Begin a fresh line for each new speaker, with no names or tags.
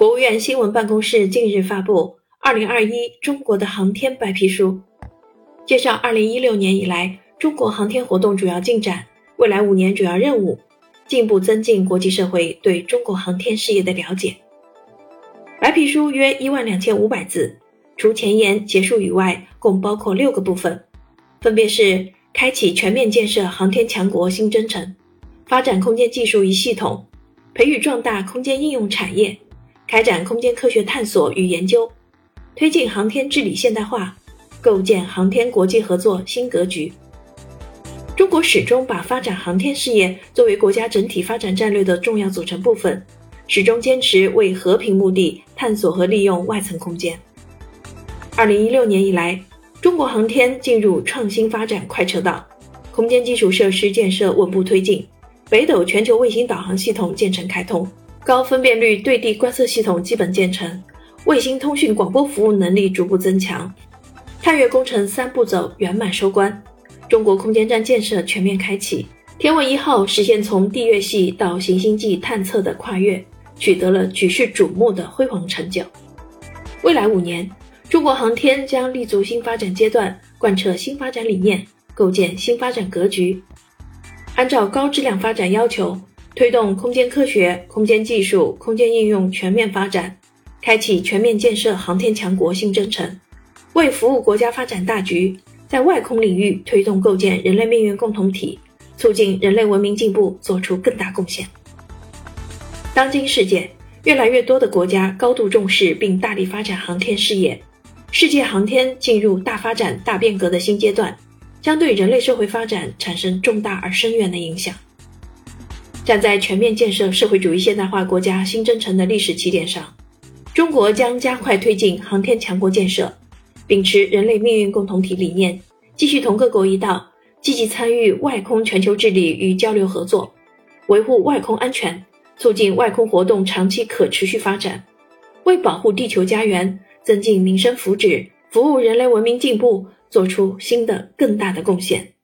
国务院新闻办公室近日发布《二零二一中国的航天白皮书》，介绍二零一六年以来中国航天活动主要进展、未来五年主要任务，进一步增进国际社会对中国航天事业的了解。白皮书约一万两千五百字，除前言、结束语外，共包括六个部分，分别是开启全面建设航天强国新征程，发展空间技术与系统，培育壮大空间应用产业。开展空间科学探索与研究，推进航天治理现代化，构建航天国际合作新格局。中国始终把发展航天事业作为国家整体发展战略的重要组成部分，始终坚持为和平目的探索和利用外层空间。二零一六年以来，中国航天进入创新发展快车道，空间基础设施建设稳步推进，北斗全球卫星导航系统建成开通。高分辨率对地观测系统基本建成，卫星通讯广播服务能力逐步增强，探月工程三步走圆满收官，中国空间站建设全面开启，天问一号实现从地月系到行星际探测的跨越，取得了举世瞩目的辉煌成就。未来五年，中国航天将立足新发展阶段，贯彻新发展理念，构建新发展格局，按照高质量发展要求。推动空间科学、空间技术、空间应用全面发展，开启全面建设航天强国新征程，为服务国家发展大局，在外空领域推动构建人类命运共同体，促进人类文明进步做出更大贡献。当今世界，越来越多的国家高度重视并大力发展航天事业，世界航天进入大发展、大变革的新阶段，将对人类社会发展产生重大而深远的影响。站在全面建设社会主义现代化国家新征程的历史起点上，中国将加快推进航天强国建设，秉持人类命运共同体理念，继续同各国一道，积极参与外空全球治理与交流合作，维护外空安全，促进外空活动长期可持续发展，为保护地球家园、增进民生福祉、服务人类文明进步，做出新的更大的贡献。